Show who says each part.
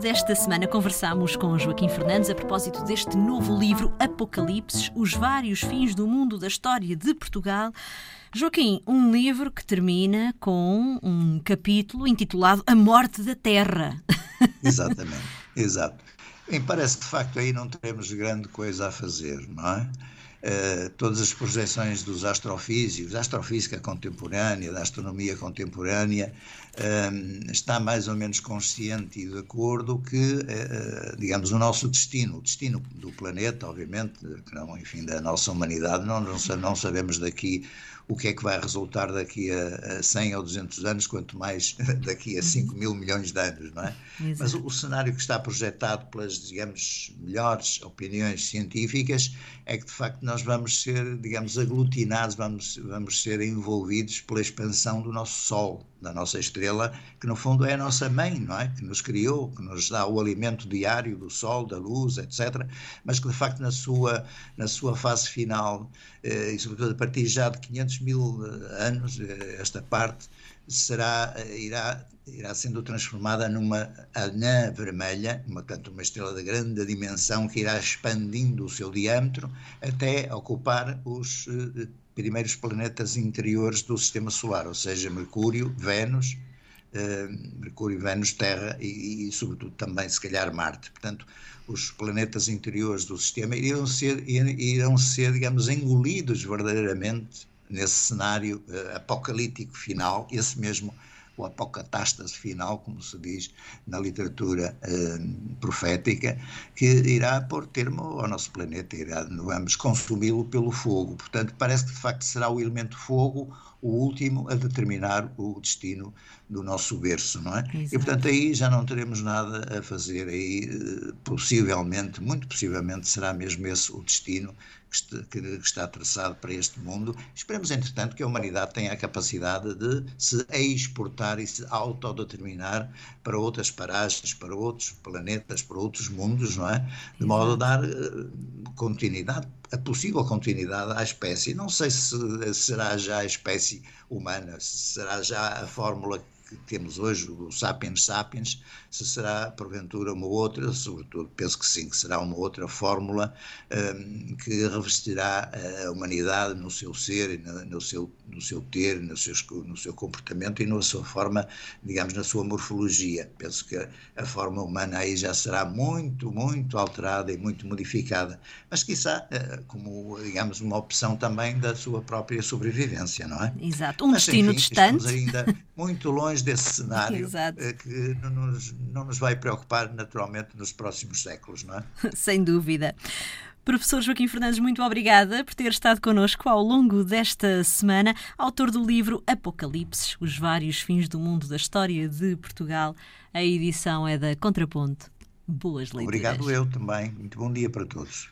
Speaker 1: desta semana conversámos com Joaquim Fernandes a propósito deste novo livro Apocalipse, os vários fins do mundo da história de Portugal. Joaquim, um livro que termina com um capítulo intitulado A Morte da Terra.
Speaker 2: Exatamente, exato. E parece que de facto aí não teremos grande coisa a fazer, não é? Uh, todas as projeções dos astrofísicos, da astrofísica contemporânea, da astronomia contemporânea, uh, está mais ou menos consciente e de acordo que, uh, digamos, o nosso destino, o destino do planeta, obviamente, não, enfim, da nossa humanidade, não, não, não sabemos daqui o que é que vai resultar daqui a, 100 ou 200 anos, quanto mais daqui a 5 mil milhões de anos, não é? Exato. Mas o, o, cenário que está projetado pelas, digamos, melhores opiniões científicas é que, de facto, nós vamos ser, digamos, aglutinados, vamos, vamos ser envolvidos pela expansão do nosso Sol, da nossa estrela, que no fundo é a nossa mãe, não é? Que nos criou, que nos dá o alimento diário do Sol, da luz, etc. Mas que, de facto, na sua, na sua fase final, eh, e sobretudo a partir já de 500 mil eh, anos, eh, esta parte será, irá, irá sendo transformada numa anã vermelha, uma, portanto, uma estrela de grande dimensão que irá expandindo o seu diâmetro até ocupar os primeiros planetas interiores do sistema solar, ou seja, Mercúrio, Vênus, Mercúrio, Vênus, Terra e, e, sobretudo, também, se calhar, Marte. Portanto, os planetas interiores do sistema irão ser, irão ser digamos, engolidos verdadeiramente nesse cenário uh, apocalíptico final, esse mesmo o apocatástase final, como se diz na literatura uh, profética, que irá pôr termo ao nosso planeta, irá, vamos consumi-lo pelo fogo. Portanto, parece que de facto será o elemento fogo o último a determinar o destino do nosso berço, não é? Exato. E portanto aí já não teremos nada a fazer, aí eh, possivelmente, muito possivelmente será mesmo esse o destino que está traçado para este mundo. Esperemos, entretanto, que a humanidade tenha a capacidade de se exportar e se autodeterminar para outras paragens, para outros planetas, para outros mundos, não é? De modo a dar eh, continuidade, a possível continuidade à espécie. Não sei se será já a espécie humana, se será já a fórmula que temos hoje, o Sapiens Sapiens, se será porventura uma outra, sobretudo penso que sim, que será uma outra fórmula um, que revestirá a humanidade no seu ser, no, no, seu, no seu ter, no seu, no seu comportamento e na sua forma, digamos, na sua morfologia. Penso que a forma humana aí já será muito, muito alterada e muito modificada, mas quizá uh, como, digamos, uma opção também da sua própria sobrevivência, não é?
Speaker 1: Exato, um mas, destino enfim, distante.
Speaker 2: Ainda muito longe desse cenário uh, que nos não nos vai preocupar naturalmente nos próximos séculos, não é?
Speaker 1: Sem dúvida. Professor Joaquim Fernandes, muito obrigada por ter estado connosco ao longo desta semana, autor do livro Apocalipse, os vários fins do mundo da história de Portugal. A edição é da Contraponto. Boas leituras.
Speaker 2: Obrigado eu também. Muito bom dia para todos.